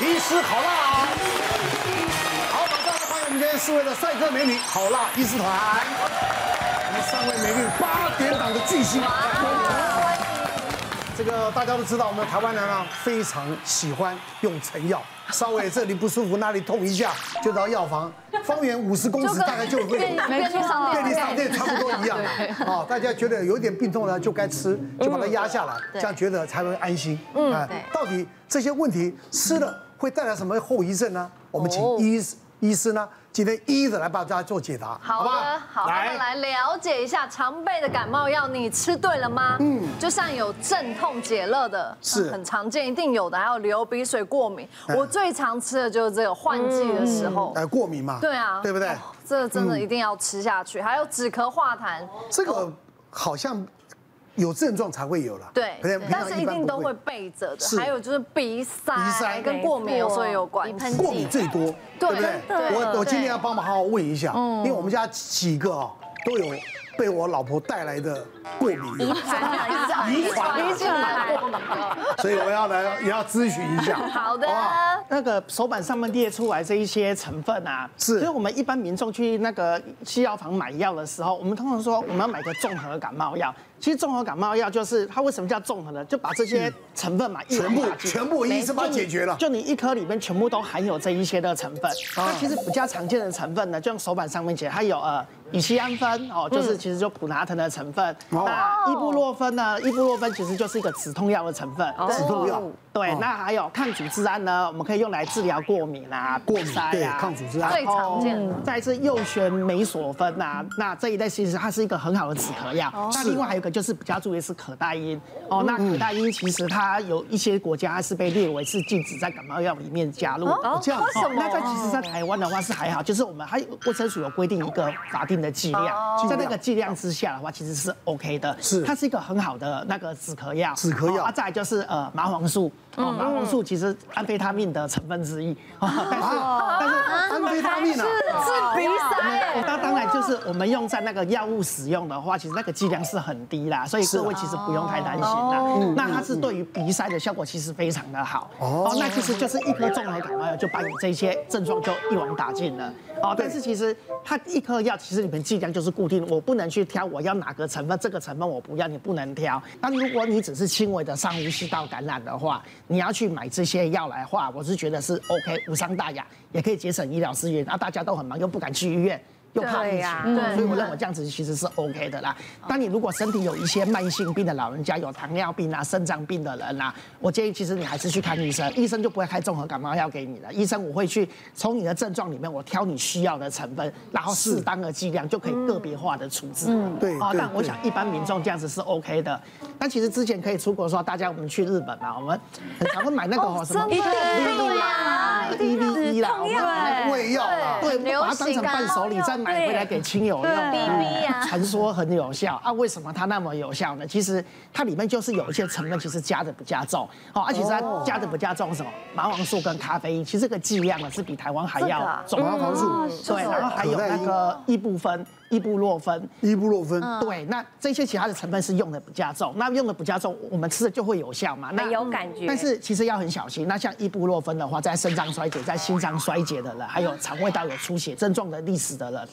医师好辣。好，马上欢迎我们今天四位的帅哥美女，好辣医师团。我们三位美女八点档的巨星。这个大家都知道，我们台湾人啊非常喜欢用成药，稍微这里不舒服，那里痛一下，就到药房，方圆五十公尺大概就会有便利商店差不多一样啊。大家觉得有点病痛呢，就该吃，就把它压下来，这样觉得才会安心。嗯，到底这些问题吃了会带来什么后遗症呢？我们请医医师呢？今天一一的来帮大家做解答，好的，好，来。来了解一下常备的感冒药，你吃对了吗？嗯，就像有镇痛解热的，是。很常见，一定有的，还有流鼻水、过敏，我最常吃的就是这个换季的时候，哎，过敏嘛，对啊，对不对？这个真的一定要吃下去，还有止咳化痰，这个好像。有症状才会有了，对，但是一定都会备着的。还有就是鼻塞，鼻塞。跟过敏有时候有关系。过敏最多，对。不对？我我今天要帮忙好好问一下，因为我们家几个啊都有被我老婆带来的过敏，遗传，遗传，所以我要来也要咨询一下。好的，那个手板上面列出来这一些成分啊，是，所以我们一般民众去那个西药房买药的时候，我们通常说我们要买个综合感冒药。其实综合感冒药就是它为什么叫综合呢？就把这些成分嘛，全部全部一次把它解决了。就你一颗里面全部都含有这一些的成分。那其实比较常见的成分呢，就像手板上面写，它有呃乙醯胺酚哦，就是其实就普拿疼的成分。那伊布洛芬呢？伊布洛芬其实就是一个止痛药的成分。止痛药。对，那还有抗组织胺呢，我们可以用来治疗过敏啊、过敏对。抗组织胺最常见。再一次右旋美索芬呐，那这一类其实它是一个很好的止咳药。那另外还有一个。就是比较注意是可待因哦，那可待因其实它有一些国家是被列为是禁止在感冒药里面加入哦，这样？那在其实，在台湾的话是还好，就是我们还卫生署有规定一个法定的剂量，在那个剂量之下的话，其实是 OK 的，是。它是一个很好的那个止咳药，止咳药。啊，再来就是呃麻黄素。哦，麻黄素其实安非他命的成分之一，但是但是安非他命啊，是鼻塞，那当然就是我们用在那个药物使用的话，其实那个剂量是很低啦，所以各位其实不用太担心啦。那它是对于鼻塞的效果其实非常的好。哦。那其实就是一颗综合感冒药就把你这些症状就一网打尽了。哦。但是其实它一颗药其实里面剂量就是固定，我不能去挑我要哪个成分，这个成分我不要，你不能挑。但如果你只是轻微的上呼吸道感染的话，你要去买这些药来化，我是觉得是 OK，无伤大雅，也可以节省医疗资源。那大家都很忙，又不敢去医院。又怕疫情，所以我认为这样子其实是 OK 的啦。当你如果身体有一些慢性病的老人家，有糖尿病啊、肾脏病的人啊，我建议其实你还是去看医生，医生就不会开综合感冒药给你了。医生我会去从你的症状里面，我挑你需要的成分，然后适当的剂量就可以个别化的处置。嗯，对。啊，但我想一般民众这样子是 OK 的。那其实之前可以出国说，大家我们去日本嘛，我们很常会买那个什么一对呀，EVE 啦，对，胃药啊，对，把它当成伴手礼在。买回来给亲友用，传说很有效啊？为什么它那么有效呢？其实它里面就是有一些成分，其实加的不加重哦，而且它加的不加重什么？麻黄素跟咖啡因，其实这个剂量呢是比台湾还要重。麻黄素对，然后还有那个一部酚、异布洛芬、伊布洛芬，对，那这些其他的成分是用的比较重，那用的比较重，我们吃的就会有效嘛？那有感觉。但是其实要很小心，那像伊布洛芬的话，在肾脏衰竭、在心脏衰竭的人，还有肠胃道有出血症状的历史的人。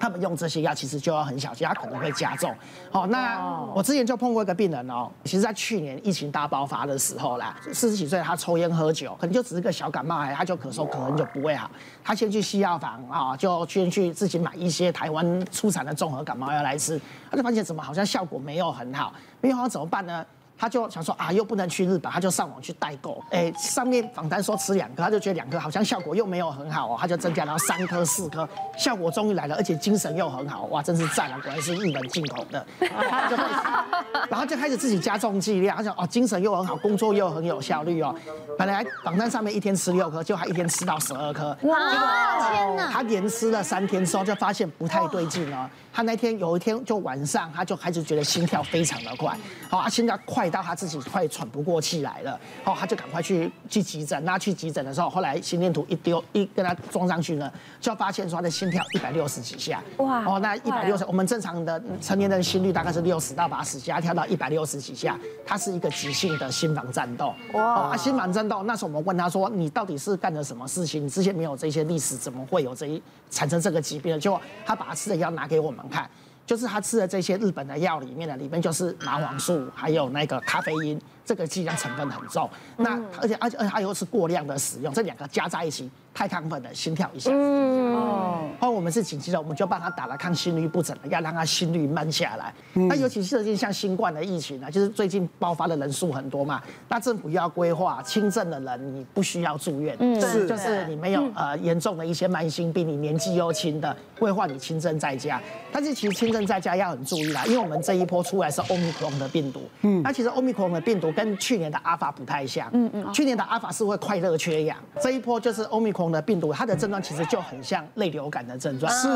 他们用这些药其实就要很小心，它可能会加重。好，那我之前就碰过一个病人哦，其实在去年疫情大爆发的时候啦，四十几岁，他抽烟喝酒，可能就只是个小感冒，哎，他就咳嗽，可能就不会好。他先去西药房啊，就先去自己买一些台湾出产的综合感冒药来吃，他就发现怎么好像效果没有很好，没有好怎么办呢？他就想说啊，又不能去日本，他就上网去代购。哎，上面访单说吃两颗，他就觉得两颗好像效果又没有很好哦，他就增加到三颗、四颗，效果终于来了，而且精神又很好，哇，真是赞啊，果然是日本进口的。然后就开始，然后就开始自己加重剂量，他想哦，精神又很好，工作又很有效率哦。本来访单上面一天吃六颗，就还一天吃到十二颗。哇，天哪！他连吃了三天之后，就发现不太对劲哦。他那天有一天就晚上，他就开始觉得心跳非常的快，好，他心跳快。到他自己快喘不过气来了，哦，他就赶快去去急诊。那去急诊的时候，后来心电图一丢一跟他装上去呢，就发现说他的心跳一百六十几下。哇！哦，那一百六十，我们正常的成年人心率大概是六十到八十，下跳到一百六十几下，他是一个急性的心房颤动。哇！啊，心房颤动，那时候我们问他说，你到底是干了什么事情？你之前没有这些历史，怎么会有这一产生这个疾病？就他把他吃的药拿给我们看。就是他吃的这些日本的药里面的，里面就是麻黄素，还有那个咖啡因，这个剂量成分很重。那而且而且而且它又是过量的使用，这两个加在一起。太亢奋了，心跳一下。嗯哦，后来我们是紧急的，我们就帮他打了抗心律不整的要，让他心率慢下来。那尤其是最近像新冠的疫情啊，就是最近爆发的人数很多嘛，那政府要规划轻症的人，你不需要住院，嗯，是就是你没有呃严重的一些慢性病，你年纪又轻的，规划你轻症在家。但是其实轻症在家要很注意啦，因为我们这一波出来是欧米克隆的病毒，嗯，那其实欧米克隆的病毒跟去年的阿法不太像，嗯嗯，去年的阿法是会快乐缺氧，这一波就是欧米空的病毒，它的症状其实就很像类流感的症状，是。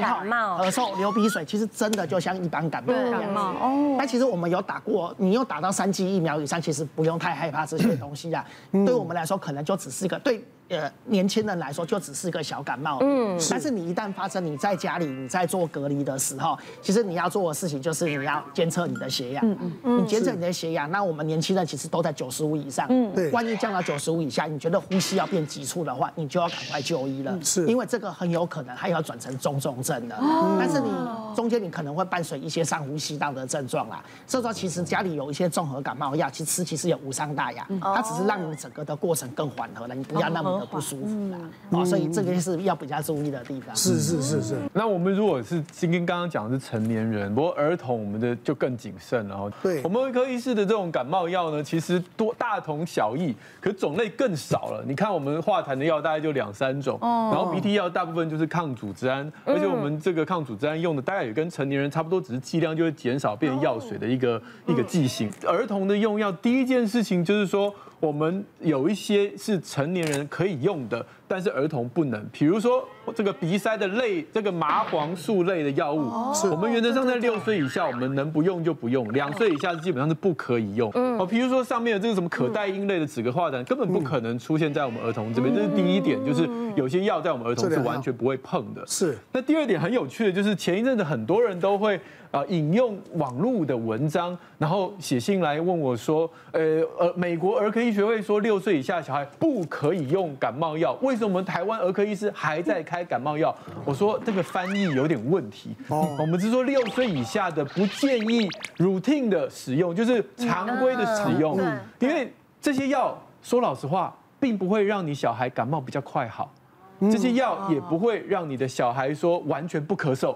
感冒、咳嗽、流鼻水，其实真的就像一般感冒。一样。哦，但其实我们有打过，你又打到三剂疫苗以上，其实不用太害怕这些东西啊。对我们来说，可能就只是一个对。呃，年轻人来说就只是个小感冒，嗯，但是你一旦发生，你在家里你在做隔离的时候，其实你要做的事情就是你要监测你的血氧，嗯嗯，你监测你的血氧，那我们年轻人其实都在九十五以上，嗯，对，万一降到九十五以下，你觉得呼吸要变急促的话，你就要赶快就医了，是，因为这个很有可能还要转成中重症的，但是你中间你可能会伴随一些上呼吸道的症状啦，这时候其实家里有一些综合感冒药，其实吃其实也无伤大雅，它只是让你整个的过程更缓和了，你不要那么。不舒服啦，啊，所以这个是要比较注意的地方。是是是是。那我们如果是今天刚刚讲的是成年人，不过儿童我们的就更谨慎了哈。对，我们儿科医师的这种感冒药呢，其实多大同小异，可种类更少了。你看我们化痰的药大概就两三种，然后鼻涕药大部分就是抗组织胺，而且我们这个抗组织胺用的大概也跟成年人差不多，只是剂量就会减少，变成药水的一个一个剂型。儿童的用药第一件事情就是说。我们有一些是成年人可以用的，但是儿童不能。比如说这个鼻塞的类，这个麻黄素类的药物，我们原则上在六岁以下，我们能不用就不用；两岁以下基本上是不可以用。哦，比如说上面的这个什么可待因类的止咳化痰，根本不可能出现在我们儿童这边。这是第一点，就是有些药在我们儿童是完全不会碰的。是。那第二点很有趣的就是前一阵子很多人都会。啊，引用网络的文章，然后写信来问我说，呃呃，美国儿科医学会说六岁以下小孩不可以用感冒药，为什么我们台湾儿科医师还在开感冒药？我说这个翻译有点问题。哦，我们是说六岁以下的不建议 routine 的使用，就是常规的使用，因为这些药说老实话，并不会让你小孩感冒比较快好，这些药也不会让你的小孩说完全不咳嗽。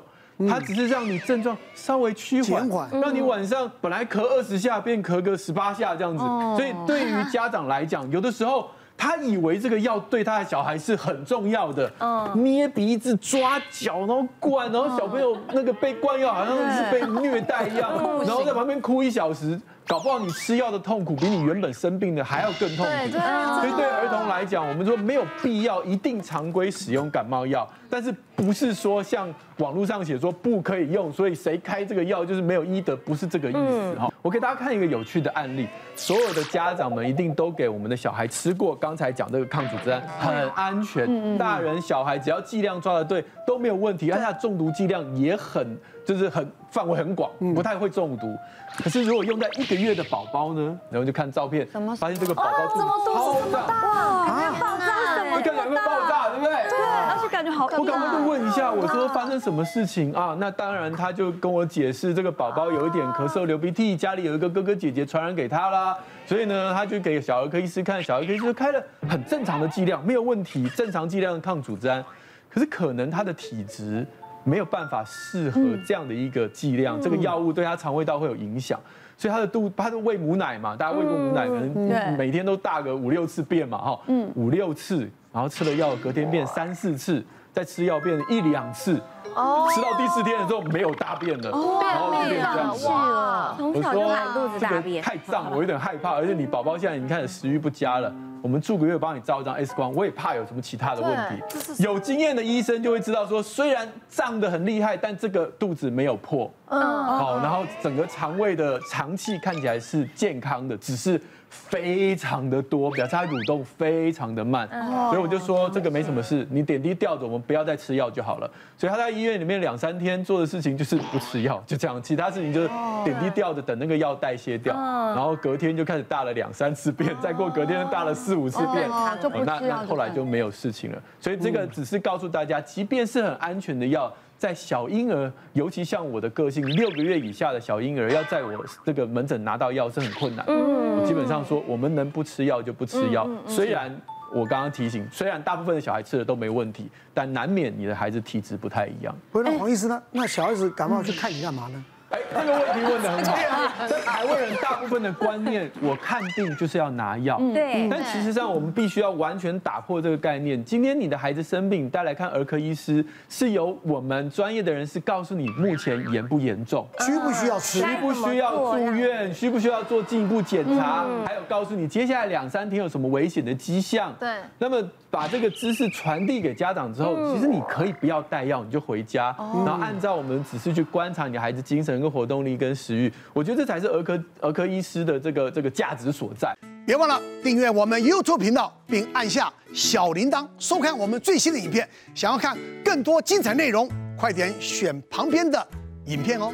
它只是让你症状稍微趋缓，让你晚上本来咳二十下变咳个十八下这样子。所以对于家长来讲，有的时候他以为这个药对他的小孩是很重要的，捏鼻子、抓脚，然后灌，然后小朋友那个被灌药好像是被虐待一样，然后在旁边哭一小时。搞不好你吃药的痛苦比你原本生病的还要更痛苦。对，所以对儿童来讲，我们说没有必要一定常规使用感冒药，但是不是说像网络上写说不可以用，所以谁开这个药就是没有医德，不是这个意思哈。我给大家看一个有趣的案例，所有的家长们一定都给我们的小孩吃过刚才讲这个抗组织胺，很安全，大人小孩只要剂量抓得对都没有问题，而且它中毒剂量也很。就是很范围很广，不太会中毒。可是如果用在一个月的宝宝呢？然后就看照片，发现这个宝宝肚子超大，啊，爆炸，一看两个爆炸，对不对？对，而且感觉好可怕。我赶快就问一下，我说发生什么事情啊？那当然，他就跟我解释，这个宝宝有一点咳嗽、流鼻涕，家里有一个哥哥姐姐传染给他啦。所以呢，他就给小儿科医师看，小儿科医师开了很正常的剂量，没有问题，正常剂量的抗组织胺。可是可能他的体质。没有办法适合这样的一个剂量，这个药物对他肠胃道会有影响，所以他的肚，他的喂母奶嘛，大家喂过母奶，可能每天都大个五六次便嘛，哈，五六次，然后吃了药，隔天便三四次，再吃药变一两次，吃到第四天的时候没有大便了，然后就变这样子。了。从小就满肚子大便，太胀，我有点害怕，而且你宝宝现在你看食欲不佳了。我们住个月帮你照一张 X 光，我也怕有什么其他的问题。有经验的医生就会知道说，虽然胀得很厉害，但这个肚子没有破，嗯，好，然后整个肠胃的肠气看起来是健康的，只是。非常的多，表示它蠕动非常的慢，所以我就说这个没什么事，你点滴吊着，我们不要再吃药就好了。所以他在医院里面两三天做的事情就是不吃药，就这样，其他事情就是点滴吊着，等那个药代谢掉，然后隔天就开始大了两三次便，再过隔天大了四五次便，那那后来就没有事情了。所以这个只是告诉大家，即便是很安全的药。在小婴儿，尤其像我的个性，六个月以下的小婴儿，要在我这个门诊拿到药是很困难。嗯，我基本上说，我们能不吃药就不吃药。虽然我刚刚提醒，虽然大部分的小孩吃的都没问题，但难免你的孩子体质不太一样。不是，那黄医师呢？那小孩子感冒去看你干嘛呢？哎，这个问题问得很好。在台湾人大部分的观念，我看病就是要拿药。对。但其实上，我们必须要完全打破这个概念。今天你的孩子生病，带来看儿科医师，是由我们专业的人士告诉你目前严不严重，需不需要吃，需不需要住院，需不需要做进一步检查，还有告诉你接下来两三天有什么危险的迹象。对。那么把这个知识传递给家长之后，其实你可以不要带药，你就回家，然后按照我们指示去观察你的孩子精神。跟活动力跟食欲，我觉得这才是儿科儿科医师的这个这个价值所在。别忘了订阅我们 YouTube 频道，并按下小铃铛，收看我们最新的影片。想要看更多精彩内容，快点选旁边的影片哦。